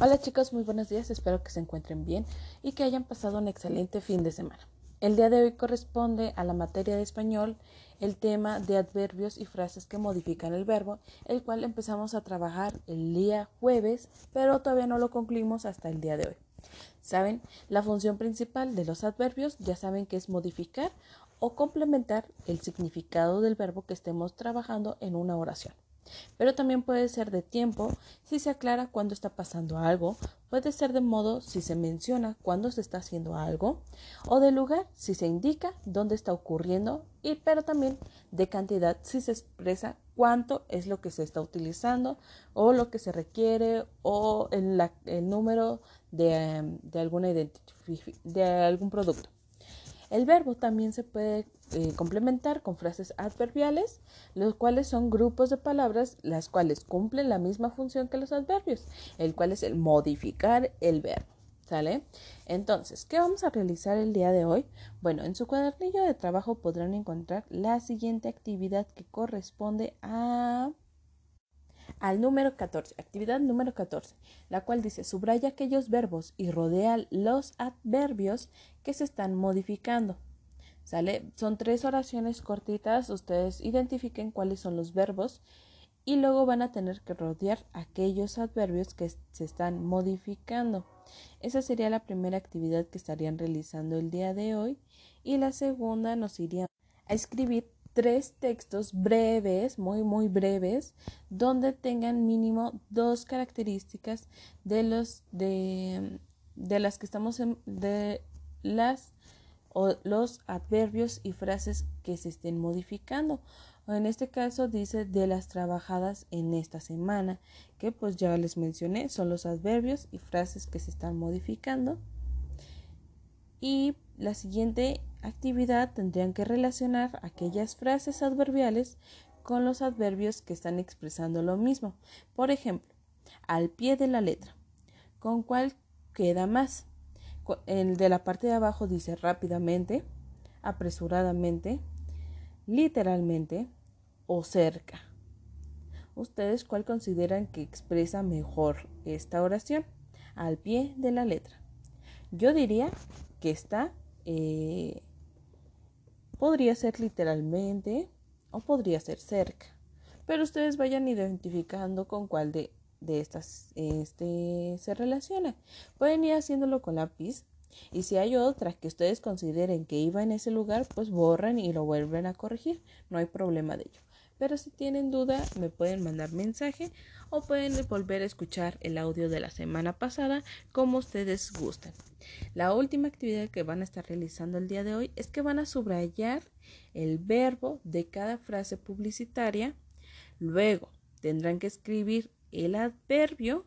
Hola chicos, muy buenos días, espero que se encuentren bien y que hayan pasado un excelente fin de semana. El día de hoy corresponde a la materia de español el tema de adverbios y frases que modifican el verbo, el cual empezamos a trabajar el día jueves, pero todavía no lo concluimos hasta el día de hoy. ¿Saben? La función principal de los adverbios ya saben que es modificar o complementar el significado del verbo que estemos trabajando en una oración. Pero también puede ser de tiempo si se aclara cuándo está pasando algo, puede ser de modo si se menciona cuándo se está haciendo algo, o de lugar si se indica dónde está ocurriendo, y pero también de cantidad si se expresa cuánto es lo que se está utilizando o lo que se requiere o el, número de, alguna de algún producto. El verbo también se puede eh, complementar con frases adverbiales, los cuales son grupos de palabras las cuales cumplen la misma función que los adverbios, el cual es el modificar el verbo. ¿Sale? Entonces, ¿qué vamos a realizar el día de hoy? Bueno, en su cuadernillo de trabajo podrán encontrar la siguiente actividad que corresponde a al número 14, actividad número 14, la cual dice subraya aquellos verbos y rodea los adverbios que se están modificando. ¿Sale? Son tres oraciones cortitas, ustedes identifiquen cuáles son los verbos y luego van a tener que rodear aquellos adverbios que se están modificando. Esa sería la primera actividad que estarían realizando el día de hoy y la segunda nos iría a escribir tres textos breves, muy muy breves, donde tengan mínimo dos características de los de, de las que estamos en, de las o los adverbios y frases que se estén modificando. En este caso dice de las trabajadas en esta semana, que pues ya les mencioné, son los adverbios y frases que se están modificando. Y la siguiente actividad tendrían que relacionar aquellas frases adverbiales con los adverbios que están expresando lo mismo. Por ejemplo, al pie de la letra. ¿Con cuál queda más? El de la parte de abajo dice rápidamente, apresuradamente, literalmente o cerca. ¿Ustedes cuál consideran que expresa mejor esta oración? Al pie de la letra. Yo diría que está, eh, podría ser literalmente o podría ser cerca. Pero ustedes vayan identificando con cuál de de estas este, se relaciona. Pueden ir haciéndolo con lápiz y si hay otra que ustedes consideren que iba en ese lugar, pues borran y lo vuelven a corregir. No hay problema de ello. Pero si tienen duda, me pueden mandar mensaje o pueden volver a escuchar el audio de la semana pasada como ustedes gusten. La última actividad que van a estar realizando el día de hoy es que van a subrayar el verbo de cada frase publicitaria. Luego tendrán que escribir el adverbio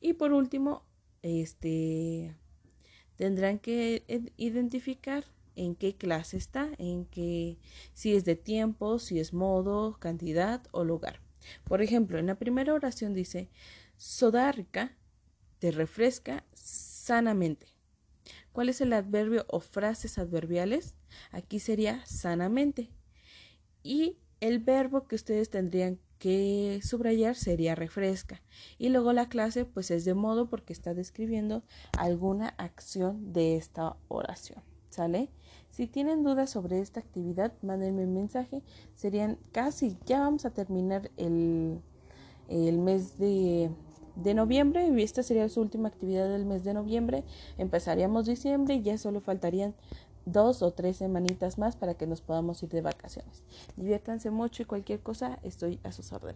y por último este tendrán que identificar en qué clase está, en qué si es de tiempo, si es modo, cantidad o lugar. Por ejemplo, en la primera oración dice sodarca te refresca sanamente. ¿Cuál es el adverbio o frases adverbiales? Aquí sería sanamente. Y el verbo que ustedes tendrían que subrayar sería refresca. Y luego la clase pues es de modo porque está describiendo alguna acción de esta oración. Si tienen dudas sobre esta actividad, mándenme un mensaje. Serían casi, ya vamos a terminar el, el mes de, de noviembre y esta sería su última actividad del mes de noviembre. Empezaríamos diciembre y ya solo faltarían dos o tres semanitas más para que nos podamos ir de vacaciones. Diviértanse mucho y cualquier cosa estoy a sus órdenes.